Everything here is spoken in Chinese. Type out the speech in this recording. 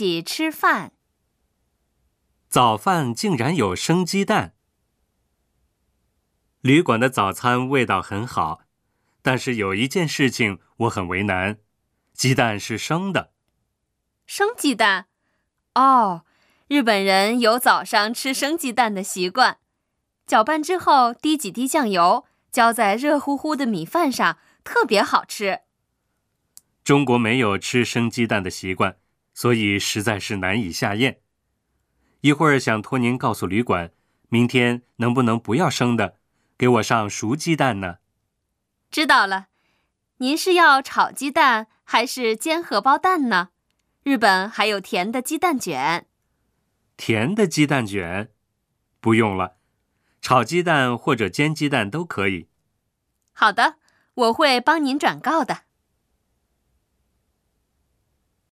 起吃饭。早饭竟然有生鸡蛋。旅馆的早餐味道很好，但是有一件事情我很为难：鸡蛋是生的。生鸡蛋？哦，日本人有早上吃生鸡蛋的习惯，搅拌之后滴几滴酱油，浇在热乎乎的米饭上，特别好吃。中国没有吃生鸡蛋的习惯，所以实在是难以下咽。一会儿想托您告诉旅馆，明天能不能不要生的，给我上熟鸡蛋呢？知道了，您是要炒鸡蛋还是煎荷包蛋呢？日本还有甜的鸡蛋卷。甜的鸡蛋卷，不用了，炒鸡蛋或者煎鸡蛋都可以。好的，我会帮您转告的。